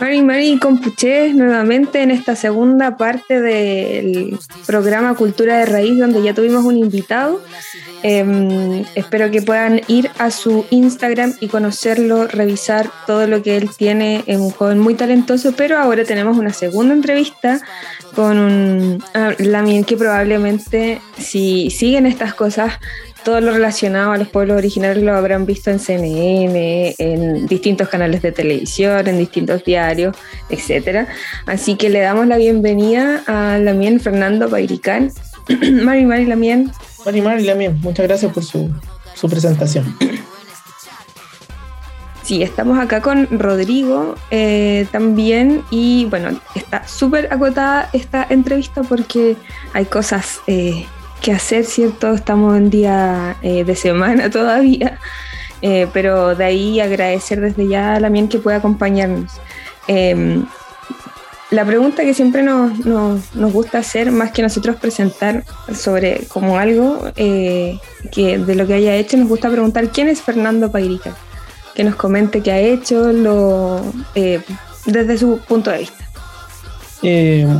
Mari Mari Compuché nuevamente en esta segunda parte del programa Cultura de Raíz, donde ya tuvimos un invitado. Em, espero que puedan ir a su Instagram y conocerlo, revisar todo lo que él tiene. Es un joven muy talentoso, pero ahora tenemos una segunda entrevista con un ah, Lamien que probablemente, si siguen estas cosas, todo lo relacionado a los pueblos originarios lo habrán visto en CNN, en distintos canales de televisión, en distintos diarios, etc. Así que le damos la bienvenida a Lamien Fernando Bairicán. Mari Mari Lamien. Mari Mari Lamien, muchas gracias por su, su presentación. Sí, estamos acá con Rodrigo eh, también y bueno, está súper acotada esta entrevista porque hay cosas eh, que hacer, ¿cierto? Estamos en día eh, de semana todavía, eh, pero de ahí agradecer desde ya a Lamien que pueda acompañarnos. Em, la pregunta que siempre nos, nos, nos, gusta hacer, más que nosotros presentar sobre como algo eh, que de lo que haya hecho, nos gusta preguntar quién es Fernando Pairica, que nos comente qué ha hecho lo, desde su punto de vista.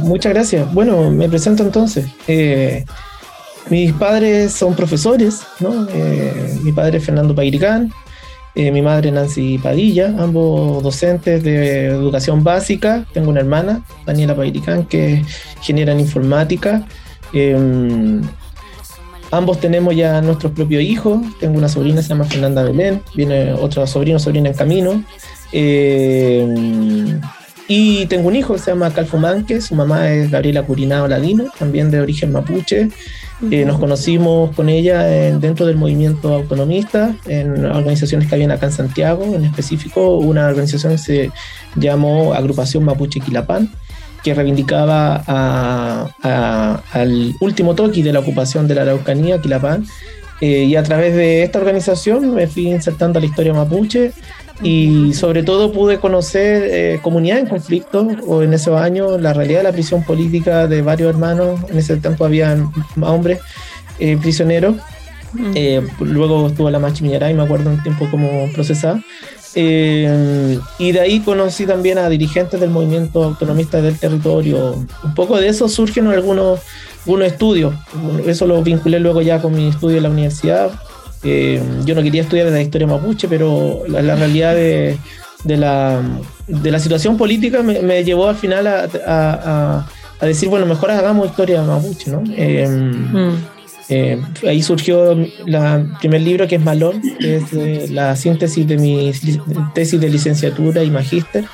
muchas gracias. Bueno, me presento entonces. Mis padres son profesores, ¿no? Eh, mi padre es Fernando Pairicán, eh, mi madre Nancy Padilla, ambos docentes de educación básica. Tengo una hermana, Daniela Pairicán, que es ingeniera en informática. Em, ambos tenemos ya nuestros propios hijos. Tengo una sobrina, se llama Fernanda Belén. Viene otro sobrino, sobrina en camino. Em, y tengo un hijo, se llama Calfo Manque. Su mamá es Gabriela Curinao Ladino, también de origen mapuche. Eh, nos conocimos con ella dentro del movimiento autonomista, en organizaciones que habían acá en Santiago, en específico una organización que se llamó Agrupación Mapuche Quilapán, que reivindicaba al último toque de la ocupación de la Araucanía, Quilapán, eh, y a través de esta organización me fui insertando a la historia mapuche y sobre todo pude conocer eh, comunidades en conflicto o en esos años la realidad de la prisión política de varios hermanos, en ese tiempo había hombres eh, prisioneros, mm. eh, luego estuvo la Machi Millaray, me acuerdo un tiempo como procesada, y de ahí conocí también a dirigentes del movimiento autonomista del territorio, un poco de eso surgen algunos, algunos estudios, eso lo vinculé luego ya con mi estudio en la universidad, eh, yo no quería estudiar la historia mapuche, pero la, realidad de, la, de, la, situación política me, llevó al final a, decir, bueno, mejor hagamos historia mapuche, ¿no? Eh, mm. eh, ahí surgió el primer libro que es Malón, que es la síntesis de mi tesis de licenciatura y magíster,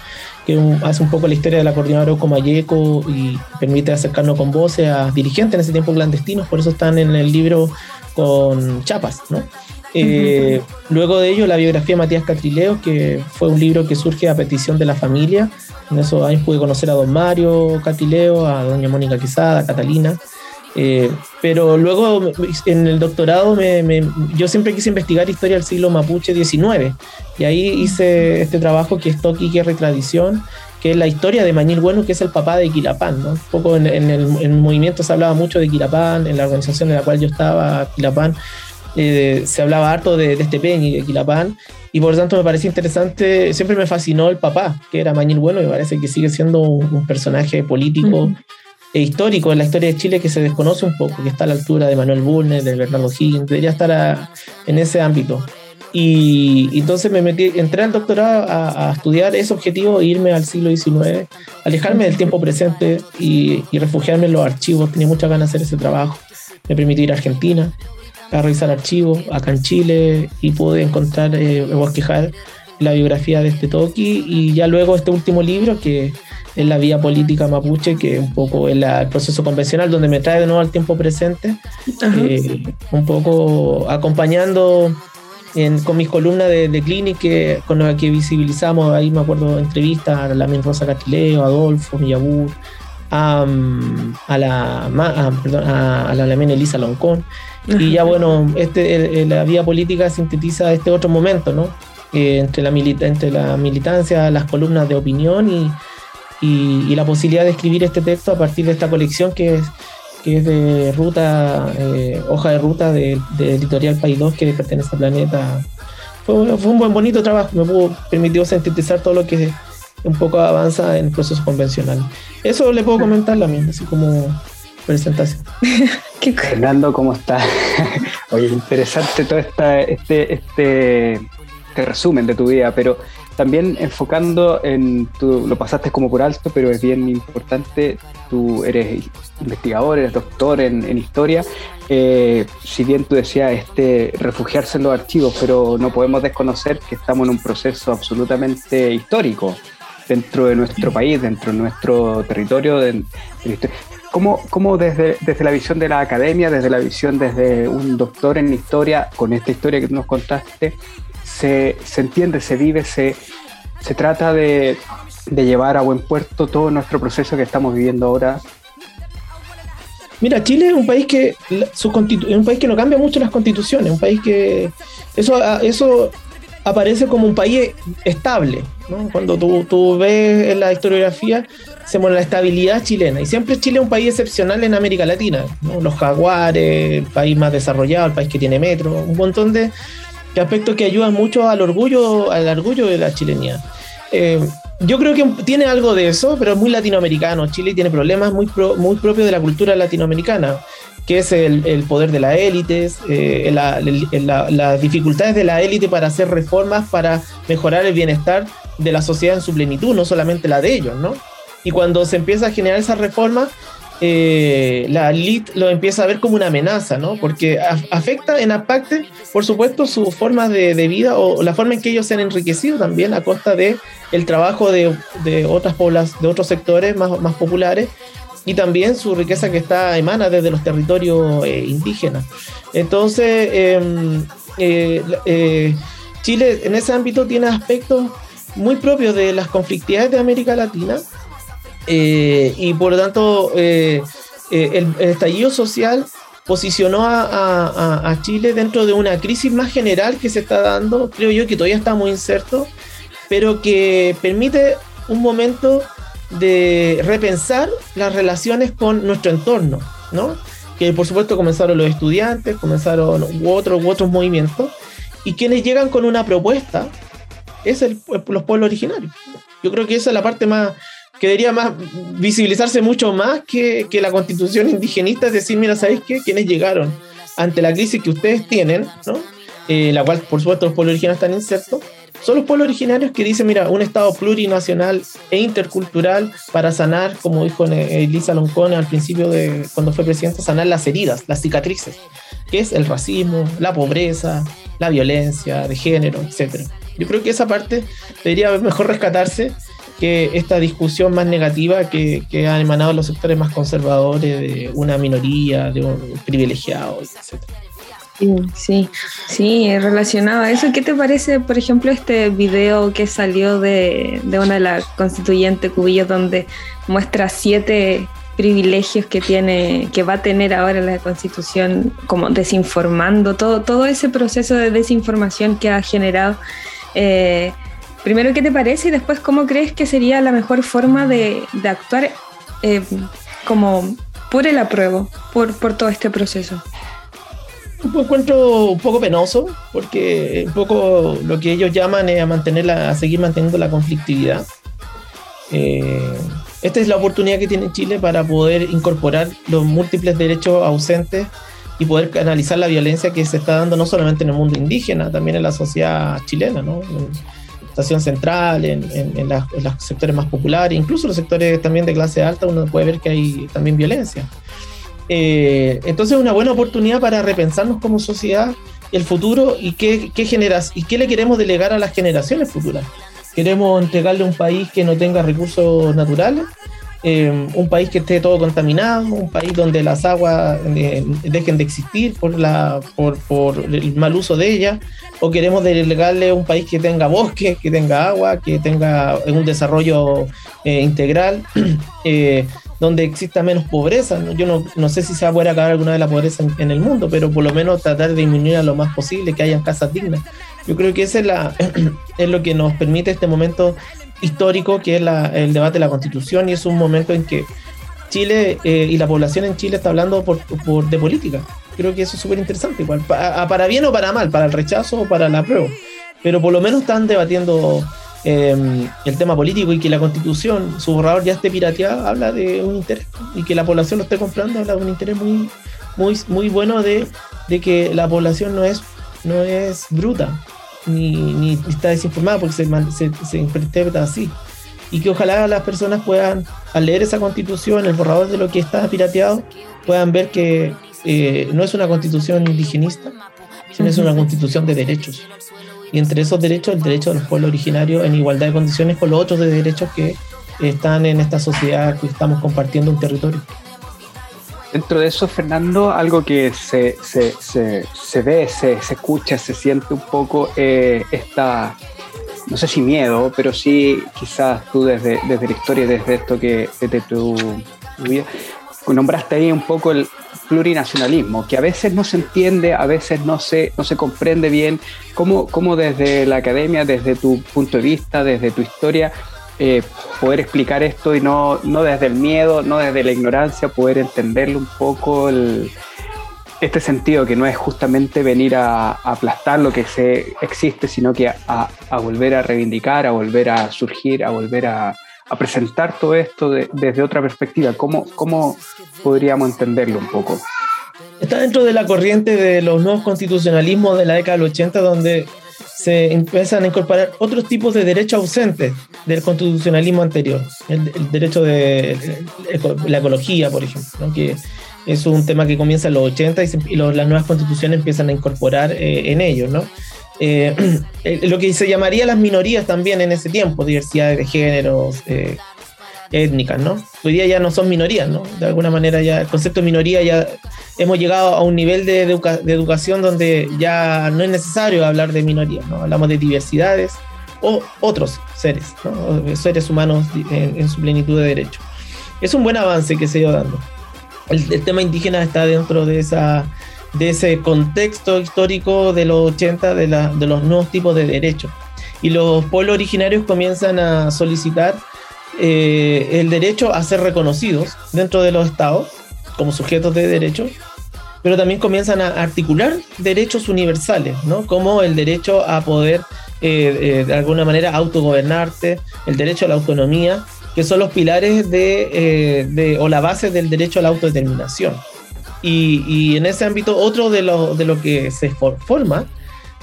que hace un poco la historia de la coordinadora Comayeco y permite acercarnos con voces a dirigentes en ese tiempo clandestinos, por eso están en el libro con chapas, ¿no? Eh, luego de ello, la biografía de Matías Catrileo, que fue un libro que surge a petición de la familia. En esos años pude conocer a don Mario Catrileo, a doña Mónica Quizada, a Catalina. Eh, pero luego en el doctorado me, yo siempre quise investigar historia del siglo mapuche XIX y ahí hice este trabajo que es Toki, Guerra y Tradición, que es la historia de Mañil Bueno, que es el papá de Quilapán. ¿no? Un poco en, el, movimiento se hablaba mucho de Quilapán, en la organización en la cual yo estaba, Quilapán, eh, se hablaba harto de, este Peña y de Quilapán, y por lo tanto me parecía interesante, siempre me fascinó el papá, que era Mañil Bueno, y me parece que sigue siendo un, personaje político. e histórico en la historia de Chile que se desconoce un poco, que está a la altura de Manuel Bulnes, de Bernardo Higgins, debería estar en ese ámbito. Y, entonces me metí, entré al doctorado a, estudiar ese objetivo, irme al siglo XIX, alejarme del tiempo presente y, refugiarme en los archivos. Tenía muchas ganas de hacer ese trabajo. Me permitió ir a Argentina a revisar archivos, acá en Chile, y pude encontrar, eh, bosquejar la biografía de este Toki. Y ya luego este último libro, que es la vía política mapuche, que un poco es el proceso convencional, donde me trae de nuevo al tiempo presente, eh, un poco acompañando con mis columnas de, de Clinic que, con las que visibilizamos, ahí me acuerdo entrevistas a la Rosa Castileo, a Adolfo, Millabur, a, a, la, a, perdón, a, la Elisa Loncón. Y ya bueno, este, la vía política sintetiza este otro momento, ¿no? Eh, entre, la milita entre la militancia, las columnas de opinión y, y, y, la posibilidad de escribir este texto a partir de esta colección que es que es de ruta, eh, hoja de ruta de, Editorial País 2 que pertenece a Planeta. Fue, fue, un buen bonito trabajo, me pudo, permitió sintetizar todo lo que un poco avanza en procesos convencionales. Eso le puedo comentar la misma, así como presentación. Fernando, ¿cómo estás? Oye, interesante todo esta, este, este, este resumen de tu vida, pero también enfocando en, tu, lo pasaste como por alto, pero es bien importante, tú eres investigador, eres doctor en, historia, eh, si bien tú decías este, refugiarse en los archivos, pero no podemos desconocer que estamos en un proceso absolutamente histórico dentro de nuestro país, dentro de nuestro territorio. De, ¿Cómo, cómo desde, desde, la visión de la academia, desde la visión desde un doctor en historia, con esta historia que nos contaste, se, se entiende, se vive, se, se trata de, de llevar a buen puerto todo nuestro proceso que estamos viviendo ahora Mira, Chile es un país que su es un país que no cambia mucho las constituciones, un país que eso eso aparece como un país estable. Cuando tú, tú, ves en la historiografía, se muestra la estabilidad chilena. Y siempre Chile es un país excepcional en América Latina. Los jaguares, el país más desarrollado, el país que tiene metro, un montón de, aspectos que ayudan mucho al orgullo, al orgullo de la chilenía. Eh, yo creo que tiene algo de eso, pero es muy latinoamericano. Chile tiene problemas muy, muy propios de la cultura latinoamericana que es el, poder de las élites, eh, las dificultades de la élite para hacer reformas, para mejorar el bienestar de la sociedad en su plenitud, no solamente la de ellos, ¿no? Y cuando se empieza a generar esas reformas, eh, la élite lo empieza a ver como una amenaza, ¿no? Porque afecta en aparte, por supuesto, sus formas de, vida o la forma en que ellos se han enriquecido también a costa de el trabajo de, otras poblas, de otros sectores más, populares y también su riqueza que está emana desde los territorios eh, indígenas. Entonces, em, eh, Chile en ese ámbito tiene aspectos muy propios de las conflictividades de América Latina y por lo tanto el, estallido social posicionó a, Chile dentro de una crisis más general que se está dando, creo yo que todavía está muy incerto, pero que permite un momento de repensar las relaciones con nuestro entorno, ¿no? Que por supuesto comenzaron los estudiantes, comenzaron otros, otros movimientos, y quienes llegan con una propuesta es el, los pueblos originarios. Yo creo que esa es la parte más que debería más visibilizarse mucho más que, que la constitución indigenista, es decir, mira, ¿sabéis qué? Quienes llegaron ante la crisis que ustedes tienen, ¿no? Eh, la cual por supuesto los pueblos originarios están insertos, son los pueblos originarios que dicen, mira, un Estado plurinacional e intercultural para sanar, como dijo Elisa Loncone al principio de cuando fue presidente, sanar las heridas, las cicatrices, que es el racismo, la pobreza, la violencia de género, etc. Yo creo que esa parte debería mejor rescatarse que esta discusión más negativa que, que han emanado los sectores más conservadores de una minoría, de un privilegiado, etc. Sí, sí, relacionado a eso, ¿qué te parece, por ejemplo, este video que salió de, una de las constituyentes Cubillos donde muestra siete privilegios que tiene, que va a tener ahora la constitución, como desinformando, todo, todo ese proceso de desinformación que ha generado. Eh, primero, ¿qué te parece? Y después, ¿cómo crees que sería la mejor forma de, actuar eh, como por el apruebo, por, por todo este proceso? un encuentro un poco penoso, porque un poco lo que ellos llaman es a, mantener a seguir manteniendo la conflictividad. Eh, esta es la oportunidad que tiene Chile para poder incorporar los múltiples derechos ausentes y poder canalizar la violencia que se está dando no solamente en el mundo indígena, también en la sociedad chilena, ¿no? la estación central, en, en, los sectores más populares, incluso los sectores también de clase alta, uno puede ver que hay también violencia. Eh, entonces es una buena oportunidad para repensarnos como sociedad el futuro y qué, qué generas y qué le queremos delegar a las generaciones futuras. Queremos entregarle un país que no tenga recursos naturales, eh, un país que esté todo contaminado, un país donde las aguas eh, dejen de existir por, la, por, el mal uso de ellas, o queremos delegarle un país que tenga bosques, que tenga agua, que tenga un desarrollo integral. donde exista menos pobreza. Yo no, no, sé si se va a poder acabar alguna de la pobreza en, el mundo, pero por lo menos tratar de disminuir a lo más posible, que hayan casas dignas. Yo creo que ese es, la, es lo que nos permite este momento histórico, que es la, el debate de la constitución, y es un momento en que Chile eh, y la población en Chile está hablando por, por de política. Creo que eso es súper interesante, igual, para, bien o para mal, para el rechazo o para la prueba. Pero por lo menos están debatiendo em, el tema político y que la constitución, su borrador ya esté pirateado, habla de un interés y que la población lo esté comprando, habla de un interés muy, muy, muy bueno de, de que la población no es, no es bruta ni, ni está desinformada porque se, se, se interpreta así y que ojalá las personas puedan, al leer esa constitución, el borrador de lo que está pirateado, puedan ver que eh, no es una constitución indigenista, sino es una constitución de derechos. Y entre esos derechos, el derecho de los pueblos originarios en igualdad de condiciones con los otros de derechos que están en esta sociedad que estamos compartiendo un territorio. Dentro de eso, Fernando, algo que se, se, se, ve, se, escucha, se siente un poco eh, esta, no sé si miedo, pero sí quizás tú desde, desde la historia, desde esto que desde tu, vida, nombraste ahí un poco el plurinacionalismo, que a veces no se entiende, a veces no se, no se comprende bien, cómo, cómo desde la academia, desde tu punto de vista, desde tu historia, eh, poder explicar esto y no, no desde el miedo, no desde la ignorancia, poder entenderlo un poco el, este sentido que no es justamente venir a, aplastar lo que se existe, sino que a, volver a reivindicar, a volver a surgir, a volver a, presentar todo esto desde otra perspectiva. ¿Cómo, ¿Cómo podríamos entenderlo un poco? Está dentro de la corriente de los nuevos constitucionalismos de la década del 80, donde se empiezan a incorporar otros tipos de derechos ausentes del constitucionalismo anterior. El, derecho de la ecología, por ejemplo, que es un tema que comienza en los 80 y, las nuevas constituciones empiezan a incorporar eh, en ellos, ¿no? Eh, lo que se llamaría las minorías también en ese tiempo, diversidad de géneros, eh, étnicas, ¿no? Hoy día ya no son minorías, ¿no? De alguna manera ya el concepto de minoría ya hemos llegado a un nivel de, de educación donde ya no es necesario hablar de minorías, ¿no? Hablamos de diversidades o otros seres, ¿no? seres humanos en, en su plenitud de derecho. Es un buen avance que se ha ido dando el, tema indígena está dentro de, esa, de ese contexto histórico de los 80 de, la, de los nuevos tipos de derechos. Y los pueblos originarios comienzan a solicitar eh, el derecho a ser reconocidos dentro de los estados como sujetos de derecho, pero también comienzan a articular derechos universales, ¿no? como el derecho a poder eh, eh, de alguna manera autogobernarte, el derecho a la autonomía que son los pilares de, eh, o la base del derecho a la autodeterminación. Y, en ese ámbito, otro de lo, de lo que se forma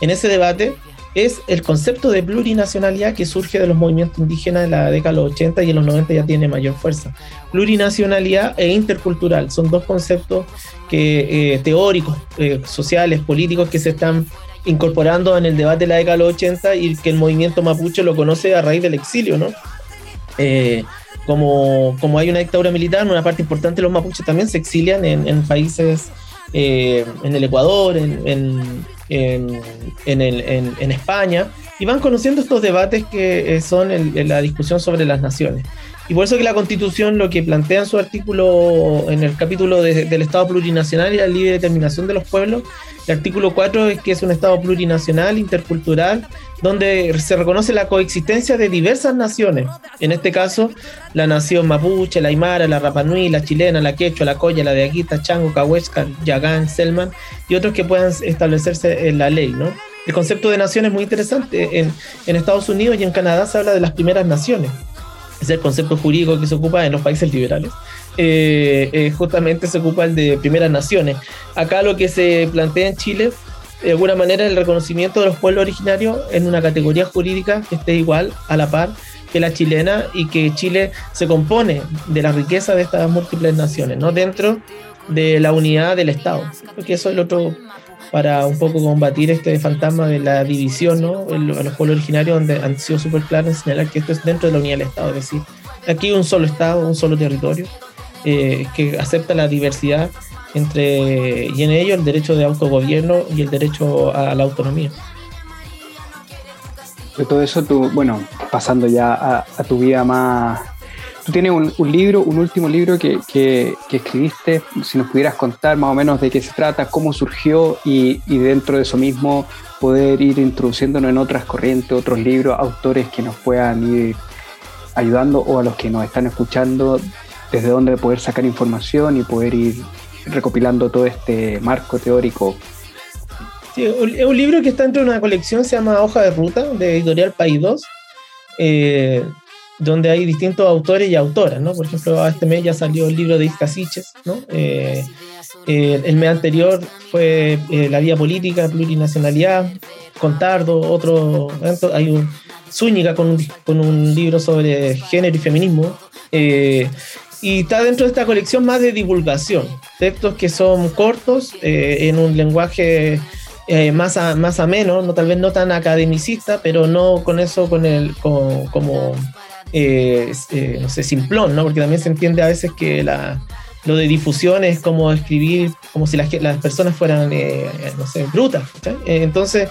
en ese debate es el concepto de plurinacionalidad que surge de los movimientos indígenas en la década de los 80 y en los 90 ya tiene mayor fuerza. Plurinacionalidad e intercultural son dos conceptos que, eh, teóricos, eh, sociales, políticos que se están incorporando en el debate de la década de los 80 y que el movimiento mapuche lo conoce a raíz del exilio, ¿no? Eh, como, como, hay una dictadura militar, una parte importante de los mapuches también se exilian en, países, en el Ecuador, en, España, y van conociendo estos debates que eh, son la discusión sobre las naciones. Y por eso que la Constitución lo que plantea en su artículo, en el capítulo del Estado plurinacional y la libre determinación de los pueblos, el artículo 4 es que es un Estado plurinacional, intercultural, donde se reconoce la coexistencia de diversas naciones. En este caso, la nación mapuche, la aymara, la rapanui, la chilena, la quechua, la coya, la de Aguita, chango, cahuesca, yagán, selman y otros que puedan establecerse en la ley, ¿no? El concepto de nación es muy interesante. En, en Estados Unidos y en Canadá se habla de las primeras naciones. Es el concepto jurídico que se ocupa en los países liberales. Eh, eh, justamente se ocupa el de primeras naciones. Acá lo que se plantea en Chile de alguna manera el reconocimiento de los pueblos originarios en una categoría jurídica que esté igual a la par que la chilena y que Chile se compone de la riqueza de estas múltiples naciones, ¿no? Dentro de la unidad del Estado. Porque eso es lo otro para un poco combatir este fantasma de la división, ¿no? En los pueblos originarios donde han sido súper claros en señalar que esto es dentro de la unidad del Estado, es decir, aquí un solo Estado, un solo territorio, eh, que acepta la diversidad entre, y en ello el derecho de autogobierno y el derecho a la autonomía. De todo eso, tú, bueno, pasando ya a, tu vida más... Tú tienes un, libro, un último libro que, que, escribiste, si nos pudieras contar más o menos de qué se trata, cómo surgió y, y dentro de eso mismo poder ir introduciéndonos en otras corrientes, otros libros, autores que nos puedan ir ayudando o a los que nos están escuchando, desde dónde poder sacar información y poder ir recopilando todo este marco teórico. Sí, es un libro que está dentro de una colección, se llama Hoja de Ruta, de Editorial País 2. Donde hay distintos autores y autoras, ¿no? Por ejemplo, este mes ya salió el libro de Isca ¿no? el mes anterior fue La Vía Política, Plurinacionalidad, Contardo, otro, hay un Zúñiga con un, con un libro sobre género y feminismo. Eh, y está dentro de esta colección más de divulgación, textos que son cortos, eh, en un lenguaje eh, más, más ameno, no, tal vez no tan academicista, pero no con eso con el, como, no sé, simplón, ¿no? porque también se entiende a veces que la, lo de difusión es como escribir como si las, las personas fueran, no sé, brutas. entonces,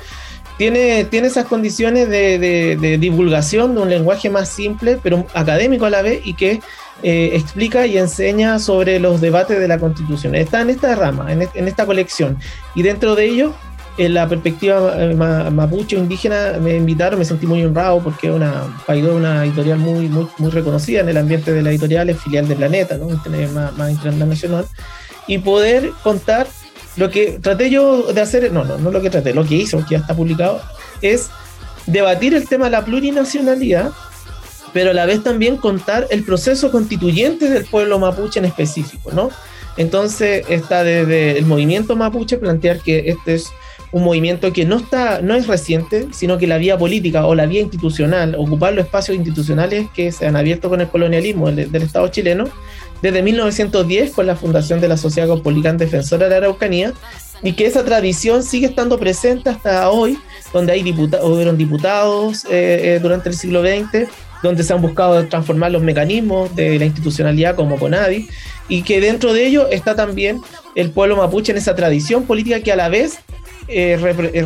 tiene, tiene esas condiciones de, divulgación de un lenguaje más simple, pero académico a la vez, y que eh, explica y enseña sobre los debates de la Constitución. Está en esta rama, en, esta colección, y dentro de ello, en la perspectiva eh, mapuche indígena, me invitaron, me sentí muy honrado porque es una, una editorial muy, muy, muy reconocida en el ambiente de la editorial, es filial de Planeta, ¿no? más, más internacional, y poder contar lo que traté yo de hacer, no, no, no lo que traté, lo que hizo, que ya está publicado, es debatir el tema de la plurinacionalidad, pero a la vez también contar el proceso constituyente del pueblo mapuche en específico, ¿no? Entonces está desde el movimiento mapuche plantear que este es un movimiento que no está, no es reciente, sino que la vía política o la vía institucional, ocupar los espacios institucionales que se han abierto con el colonialismo del, Estado chileno, desde 1910 con la fundación de la Sociedad Cosmopolitana Defensora de la Araucanía y que esa tradición sigue estando presente hasta hoy, donde hay diputados, hubieron diputados eh, eh, durante el siglo XX, donde se han buscado transformar los mecanismos de la institucionalidad como CONADI, y que dentro de ello está también el pueblo mapuche en esa tradición política que a la vez eh,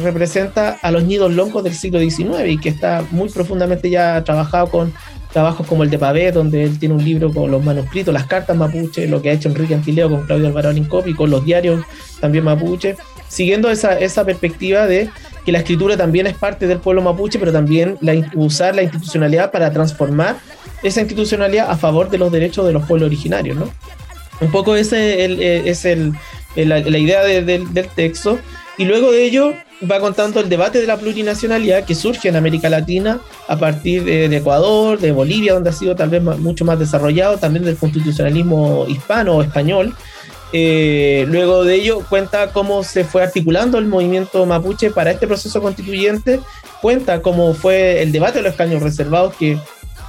representa a los nidos longos del siglo XIX y que está muy profundamente ya trabajado con trabajos como el de Pavé, donde él tiene un libro con los manuscritos, las cartas mapuche, lo que ha hecho Enrique Antileo con Claudio Alvarado Lincopi, con los diarios también mapuche, siguiendo esa, esa perspectiva de que la escritura también es parte del pueblo mapuche, pero también la, usar la institucionalidad para transformar esa institucionalidad a favor de los derechos de los pueblos originarios, ¿no? Un poco ese es el, la, idea del texto. Y luego de ello, va contando el debate de la plurinacionalidad que surge en América Latina a partir de, Ecuador, de Bolivia, donde ha sido tal vez mucho más desarrollado, también del constitucionalismo hispano o español. Eh, luego de ello cuenta cómo se fue articulando el movimiento mapuche para este proceso constituyente, cuenta cómo fue el debate de los escaños reservados, que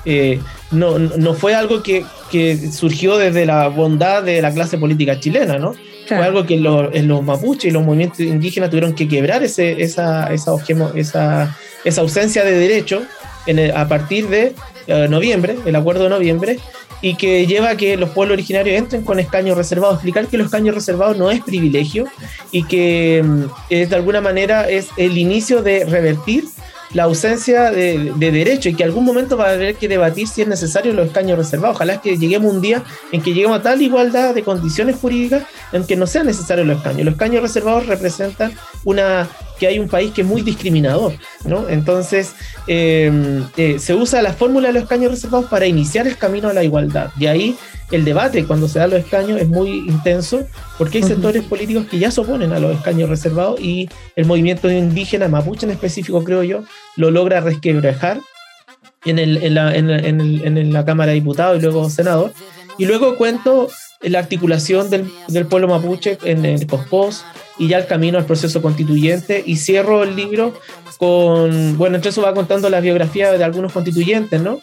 eh, no, no, fue algo que, que surgió desde la bondad de la clase política chilena, ¿no? Fue algo que los, los mapuches y los movimientos indígenas tuvieron que quebrar ese, esa, esa, esa, esa ausencia de derecho en a partir de eh, noviembre, el acuerdo de noviembre, y que lleva a que los pueblos originarios entren con escaños reservados. Explicar que los escaños reservados no es privilegio y que mm, de alguna manera es el inicio de revertir la ausencia de, derecho y que algún momento va a haber que debatir si es necesario los escaños reservados. Ojalá que lleguemos un día en que lleguemos a tal igualdad de condiciones jurídicas en que no sean necesarios los escaños. Los escaños reservados representan una que hay un país que es muy discriminador, ¿no? Entonces, eh, eh, se usa la fórmula de los escaños reservados para iniciar el camino a la igualdad. Y ahí el debate cuando se dan los escaños es muy intenso porque hay sectores políticos que ya se oponen a los escaños reservados y el movimiento indígena mapuche en específico, creo yo, lo logra resquebrajar en, el, en, la, en, la Cámara de Diputados y luego Senador. Y luego cuento la articulación del, del pueblo mapuche en el COSPOS, y ya el camino al proceso constituyente. Y cierro el libro con, bueno, entre eso va contando la biografía de algunos constituyentes, ¿no?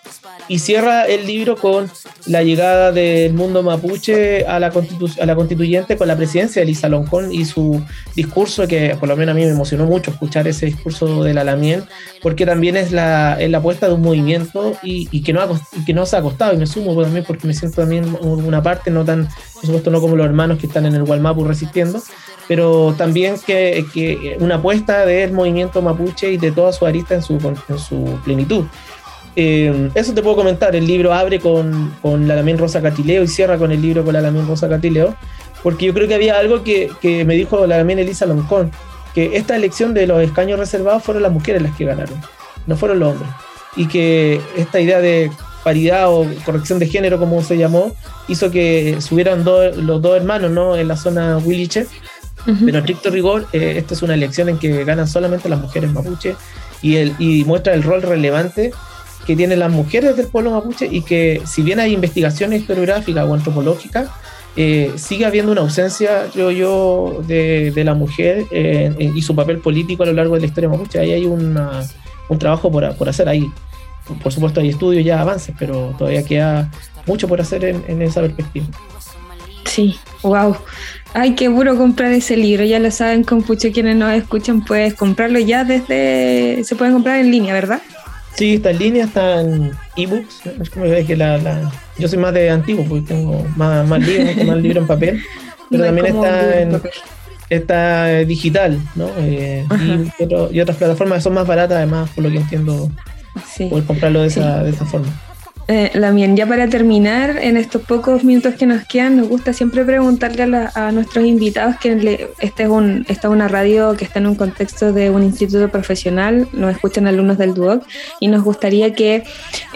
Y cierra el libro con la llegada del mundo mapuche a la, a la constituyente con la presidencia de Elisa Loncón y su discurso, que por lo menos a mí me emocionó mucho escuchar ese discurso de la Lamien, porque también es la, es la apuesta de un movimiento y, que no ha, que no se ha costado, y me sumo también porque me siento también una parte, no tan, por supuesto, no como los hermanos que están en el Gualmapu resistiendo, pero también que, que, una apuesta del movimiento mapuche y de toda su arista en su, en su plenitud. Eh, eso te puedo comentar, el libro abre con, con la Lamien Rosa Catileo y cierra con el libro con la Lamien Rosa Catileo, porque yo creo que había algo que, que me dijo la Lamien Elisa Loncón, que esta elección de los escaños reservados fueron las mujeres las que ganaron, no fueron los hombres, y que esta idea de paridad o corrección de género, como se llamó, hizo que subieran los dos hermanos ¿no? en la zona Williche pero en estricto rigor, eh, esta es una elección en que ganan solamente las mujeres mapuche y, el, y muestra el rol relevante que tienen las mujeres del pueblo mapuche y que si bien hay investigaciones historiográficas o antropológicas, eh, sigue habiendo una ausencia, creo yo, de, de la mujer eh, y su papel político a lo largo de la historia mapuche. Ahí hay una, un trabajo por, por, hacer ahí. Por supuesto hay estudios ya avances, pero todavía queda mucho por hacer en, en esa perspectiva. Sí, wow. Ay, qué puro comprar ese libro. Ya lo saben, Compuche, quienes nos escuchan, puedes comprarlo ya desde. Se pueden comprar en línea, ¿verdad? Sí, está en línea, está en ebooks. Es como que la, la, yo soy más de antiguo, porque tengo más, más libros, más libros en papel. Pero no también está en, está digital, ¿no? Eh, y, otro, y, otras plataformas son más baratas, además, por lo que entiendo, sí. poder comprarlo de, sí. esa, de esa forma. Eh, Lamien, ya para terminar, en estos pocos minutos que nos quedan, nos gusta siempre preguntarle a, la, a nuestros invitados que le, este es un, esta es una radio que está en un contexto de un instituto profesional, nos escuchan alumnos del DUOC y nos gustaría que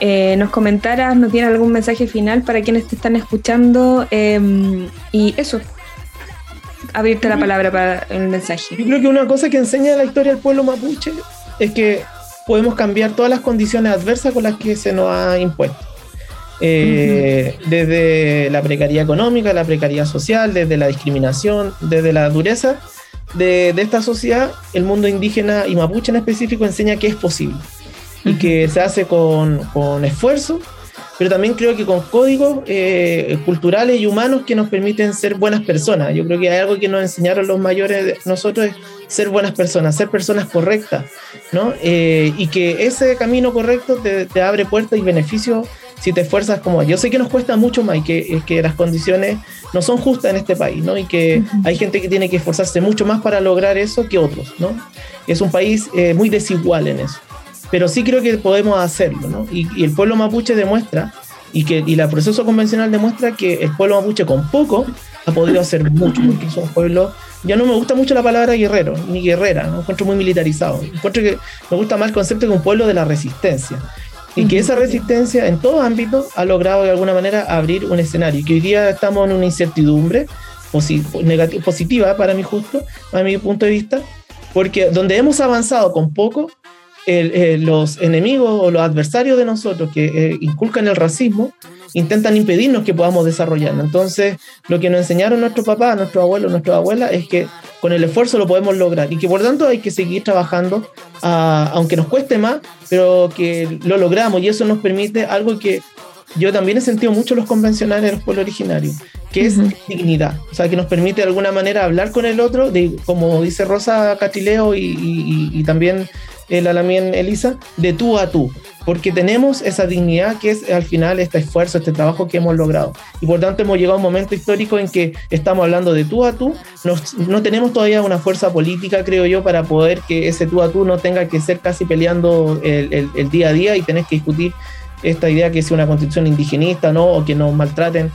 eh, nos comentaras, nos diera algún mensaje final para quienes te están escuchando eh, y eso, abrirte la palabra para el mensaje. Yo creo que una cosa que enseña la historia del pueblo mapuche es que podemos cambiar todas las condiciones adversas con las que se nos ha impuesto. Eh, uh -huh. Desde la precariedad económica, la precariedad social, desde la discriminación, desde la dureza de, de, esta sociedad, el mundo indígena y mapuche en específico enseña que es posible uh -huh. y que se hace con, con esfuerzo, pero también creo que con códigos eh, culturales y humanos que nos permiten ser buenas personas. Yo creo que hay algo que nos enseñaron los mayores de nosotros es ser buenas personas, ser personas correctas, ¿no? Eh, y que ese camino correcto te, te, abre puertas y beneficios si te esfuerzas como yo sé que nos cuesta mucho más y que, que las condiciones no son justas en este país, ¿no? Y que uh -huh. hay gente que tiene que esforzarse mucho más para lograr eso que otros, ¿no? Es un país eh, muy desigual en eso pero sí creo que podemos hacerlo, ¿no? Y, y el pueblo mapuche demuestra, y que y el proceso convencional demuestra que el pueblo mapuche con poco ha podido hacer mucho, porque es un pueblo, ya no me gusta mucho la palabra guerrero, ni guerrera, ¿no? encuentro muy militarizado, encuentro que me gusta más el concepto de un pueblo de la resistencia, y que esa resistencia en todos ámbitos ha logrado de alguna manera abrir un escenario, que hoy día estamos en una incertidumbre positiva, positiva para mi justo, a mi punto de vista, porque donde hemos avanzado con poco, el, eh, los enemigos o los adversarios de nosotros que eh, inculcan el racismo intentan impedirnos que podamos desarrollarlo. Entonces, lo que nos enseñaron nuestros papás, nuestros abuelos, nuestras abuelas es que con el esfuerzo lo podemos lograr y que por tanto hay que seguir trabajando, uh, aunque nos cueste más, pero que lo logramos y eso nos permite algo que yo también he sentido mucho los convencionales de los pueblos originarios, que es uh -huh. dignidad, o sea, que nos permite de alguna manera hablar con el otro, de, como dice Rosa Catileo y, y, y también el Alamien Elisa, de tú a tú, porque tenemos esa dignidad que es al final este esfuerzo, este trabajo que hemos logrado. Y por tanto hemos llegado a un momento histórico en que estamos hablando de tú a tú, Nos, no tenemos todavía una fuerza política, creo yo, para poder que ese tú a tú no tenga que ser casi peleando el, el, día a día y tenés que discutir esta idea que es una constitución indigenista, ¿no? O que nos maltraten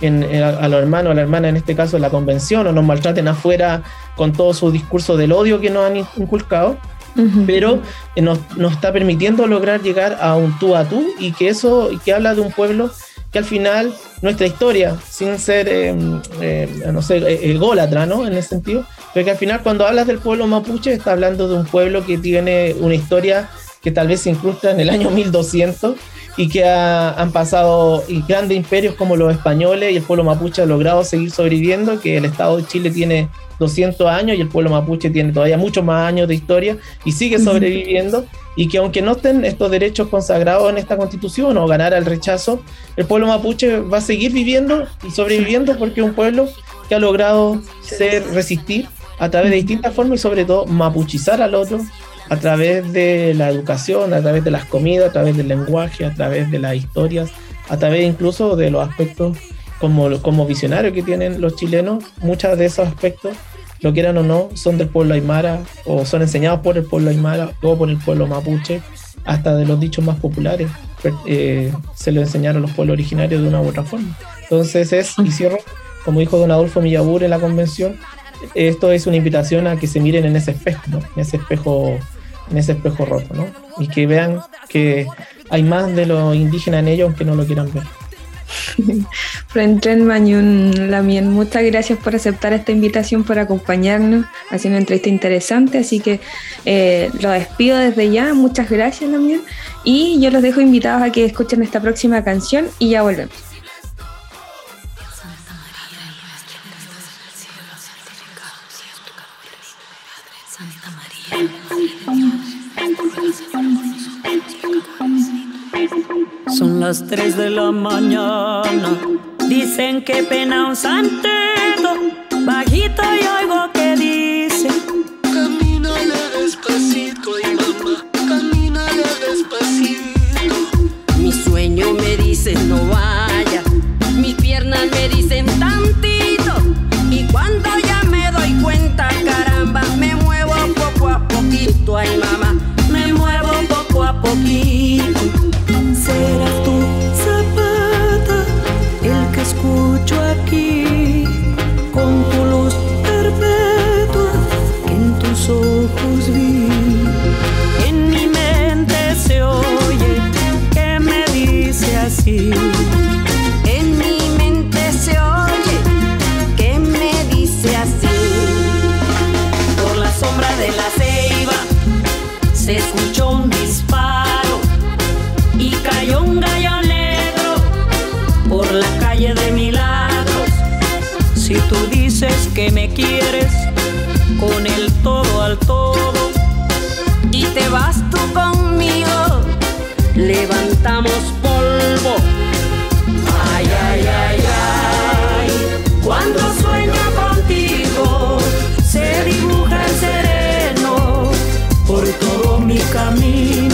en, en, a, a, los hermanos, a la hermana en este caso la convención, o nos maltraten afuera con todo su discurso del odio que nos han inculcado. Uh -huh. pero nos, nos, está permitiendo lograr llegar a un tú a tú y que eso que habla de un pueblo que al final nuestra historia, sin ser, eh, eh, no sé, ególatra, ¿no? En ese sentido, pero que al final cuando hablas del pueblo mapuche, está hablando de un pueblo que tiene una historia que tal vez se incrusta en el año 1200 y que ha, han pasado y grandes imperios como los españoles y el pueblo mapuche ha logrado seguir sobreviviendo, que el Estado de Chile tiene 200 años y el pueblo mapuche tiene todavía muchos más años de historia y sigue sobreviviendo. Y que aunque no estén estos derechos consagrados en esta constitución o ganara el rechazo, el pueblo mapuche va a seguir viviendo y sobreviviendo porque es un pueblo que ha logrado ser, resistir a través de distintas formas y sobre todo mapuchizar al otro a través de la educación, a través de las comidas, a través del lenguaje, a través de las historias, a través incluso de los aspectos como, como visionarios que tienen los chilenos, muchos de esos aspectos, lo quieran o no, son del pueblo aymara o son enseñados por el pueblo aymara o por el pueblo mapuche, hasta de los dichos más populares, eh, se lo enseñaron los pueblos originarios de una u otra forma. Entonces es, y cierro, como dijo don Adolfo Millabur en la convención, esto es una invitación a que se miren en ese espejo, ¿no? en ese espejo en ese espejo roto, ¿no? Y que vean que hay más de lo indígena en ellos, aunque no lo quieran ver. Frentren Mañun Lamien, muchas gracias por aceptar esta invitación, por acompañarnos, haciendo una entrevista interesante, así que eh, lo despido desde ya, muchas gracias Lamien, y yo los dejo invitados a que escuchen esta próxima canción y ya volvemos. Las 3 de la mañana. Dicen que pena un santeto. Bajito y oigo que Si tú dices que me quieres con el todo al todo y te vas tú conmigo, levantamos polvo. Ay, ay, ay, ay, cuando sueño contigo se dibuja el sereno por todo mi camino.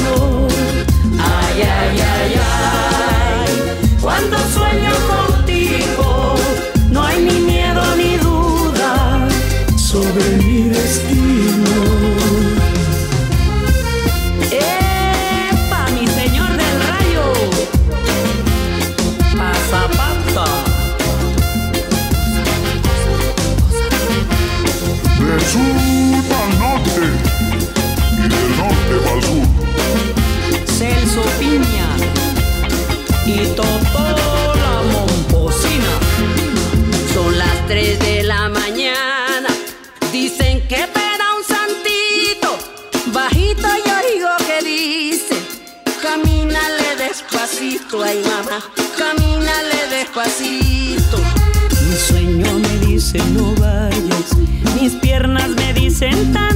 Me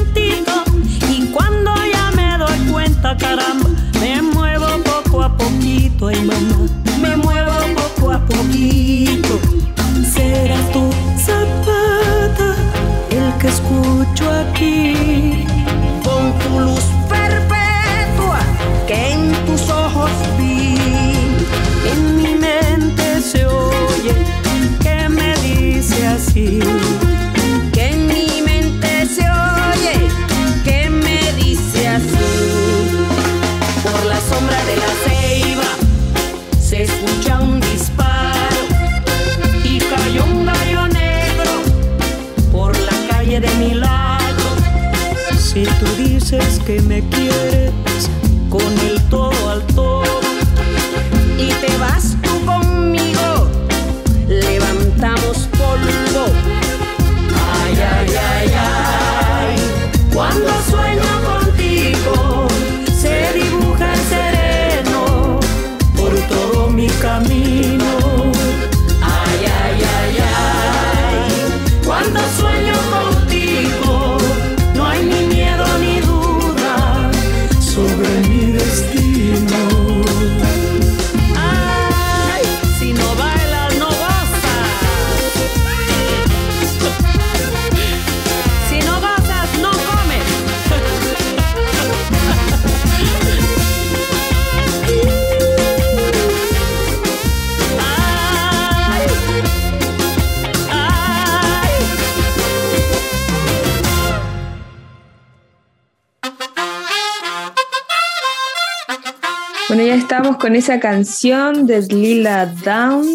con esa canción de Lila Down.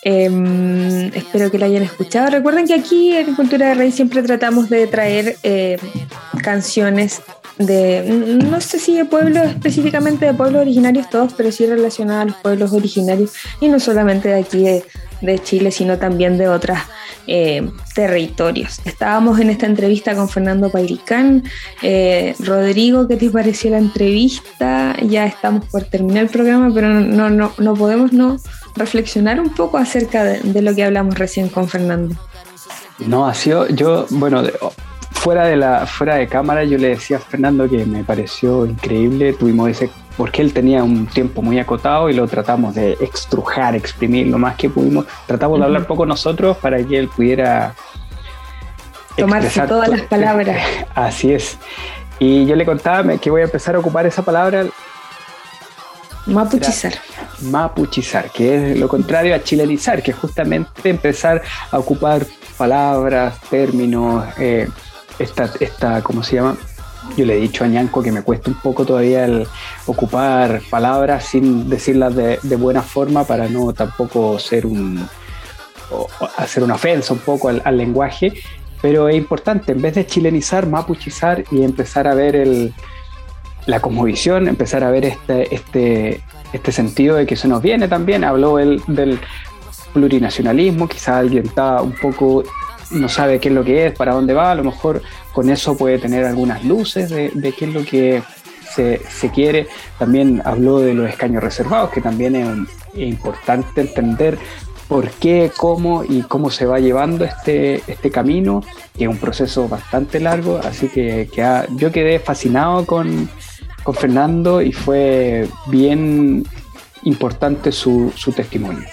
Em, espero que la hayan escuchado. Recuerden que aquí en Cultura de Rey siempre tratamos de traer eh, canciones de, no sé si de pueblos, específicamente de pueblos originarios todos, pero sí relacionada a los pueblos originarios y no solamente de aquí de, de Chile, sino también de otros eh, territorios. Estábamos en esta entrevista con Fernando Pairicán. Eh, Rodrigo, ¿qué te pareció la entrevista? Ya estamos por terminar el programa, pero no, no, no podemos no reflexionar un poco acerca de, lo que hablamos recién con Fernando. No, ha sido, yo, bueno, fuera de la fuera de cámara yo le decía a Fernando que me pareció increíble, tuvimos ese porque él tenía un tiempo muy acotado y lo tratamos de extrujar, exprimir lo más que pudimos. Tratamos de hablar poco nosotros para que él pudiera Tomarse todas to- las palabras. Así es. Y yo le contaba que voy a empezar a ocupar esa palabra Mapuchizar. mapuchizar, que es lo contrario a chilenizar, que es justamente empezar a ocupar palabras, términos, eh, esta, esta, ¿cómo se llama? Yo le he dicho a Ñanco que me cuesta un poco todavía el ocupar palabras sin decirlas de, de buena forma para no tampoco ser un o- hacer una ofensa un poco al, al lenguaje, pero es importante, en vez de chilenizar, mapuchizar y empezar a ver el, la cosmovisión, empezar a ver este, este, este sentido de que se nos viene también. Habló él del plurinacionalismo, quizá alguien está un poco, no sabe qué es lo que es, para dónde va, a lo mejor con eso puede tener algunas luces de, qué es lo que se, se quiere. También habló de los escaños reservados, que también es, importante entender por qué, cómo y cómo se va llevando este, este camino, que es un proceso bastante largo, así que, que yo quedé fascinado con, con Fernando y fue bien importante su, su testimonio.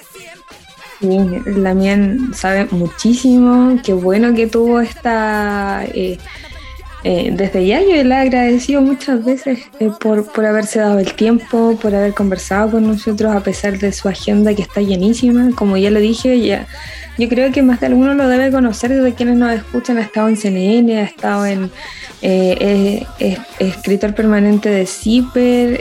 Sí, Lamien sabe muchísimo, qué bueno que tuvo esta... eh, eh, desde ya yo le he agradecido muchas veces eh, por, por haberse dado el tiempo, por haber conversado con nosotros a pesar de su agenda que está llenísima. Como ya lo dije, ya, yo creo que más de alguno lo debe conocer desde quienes nos escuchan. Ha estado en CNN, ha estado en... eh, es, es escritor permanente de CIPER,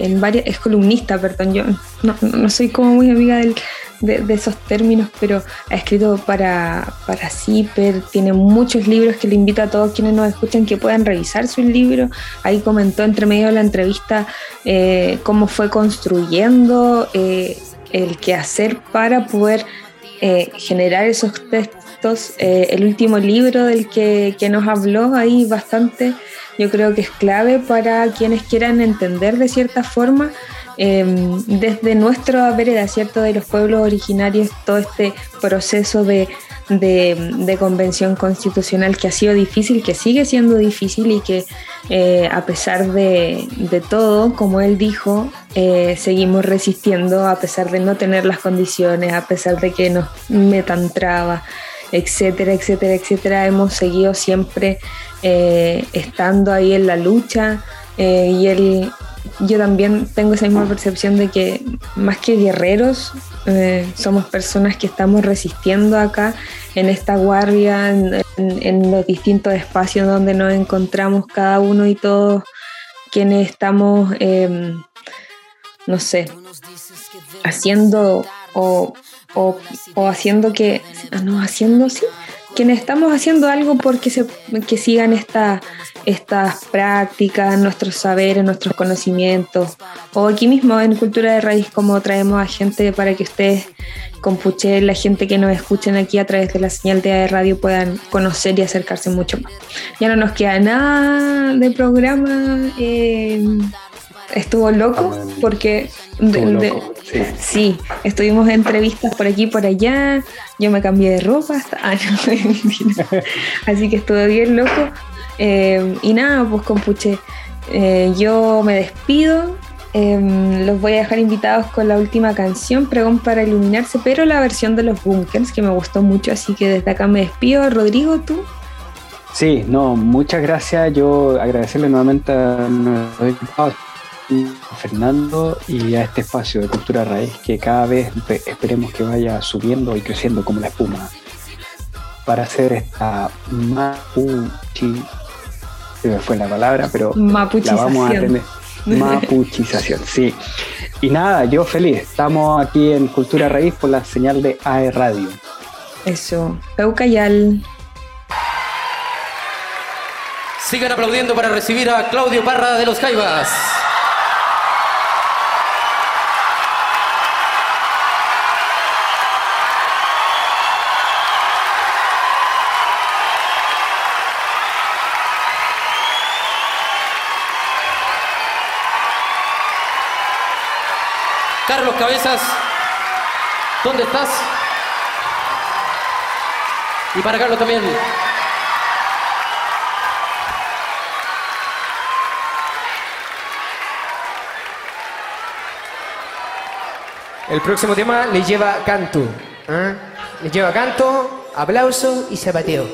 en varias, es columnista, perdón, yo no, no soy como muy amiga del, de, esos términos, pero ha escrito para, para CIPER, tiene muchos libros que le invito a todos quienes nos escuchan que puedan revisar sus libros. Ahí comentó entre medio de la entrevista eh, cómo fue construyendo eh, el quehacer para poder eh, generar esos textos. Eh, el último libro del que, que nos habló ahí bastante, yo creo que es clave para quienes quieran entender de cierta forma eh, desde nuestra vereda, ¿cierto? De los pueblos originarios, todo este proceso de, de, convención constitucional que ha sido difícil, que sigue siendo difícil y que eh, a pesar de, de, todo, como él dijo, eh, seguimos resistiendo a pesar de no tener las condiciones, a pesar de que nos metan trabas, etcétera, etcétera, etcétera. Hemos seguido siempre eh, estando ahí en la lucha y él yo también tengo esa misma percepción de que más que guerreros, eh, somos personas que estamos resistiendo acá en esta guardia, en, los distintos espacios donde nos encontramos cada uno y todos quienes estamos, eh, no sé, haciendo o, o, o haciendo que, no, haciendo, sí, quienes estamos haciendo algo porque se, que sigan esta, estas prácticas, nuestros saberes, nuestros conocimientos, o aquí mismo en Cultura de Raíz, como traemos a gente para que ustedes, compuche, la gente que nos escuchen aquí a través de la señal de radio puedan conocer y acercarse mucho más. Ya no nos queda nada de programa. Eh, estuvo loco porque Estuvo de, loco, de, sí. sí. estuvimos en entrevistas por aquí y por allá. Yo me cambié de ropa hasta ah, no, así que estuvo bien loco. Eh, y nada pues compuche eh, yo me despido. Eh, los voy a dejar invitados con la última canción Pregón para iluminarse pero la versión de los bunkers que me gustó mucho así que desde acá me despido. Rodrigo tú Sí, no, muchas gracias. Yo agradecerle nuevamente a nuestros invitados a Fernando y a este espacio de Cultura Raíz que cada vez esperemos que vaya subiendo y creciendo como la espuma para hacer esta mapuchi se me fue la palabra pero la vamos a atender mapuchización sí. Y nada yo feliz. Estamos aquí en Cultura Raíz por la señal de AE Radio. Eso. Peucayal Sigan aplaudiendo para recibir a Claudio Parra de los Jaivas. Carlos Cabezas, ¿dónde estás? Y para Carlos también. El próximo tema le lleva canto. ¿ah? Le lleva canto, aplauso y zapateo.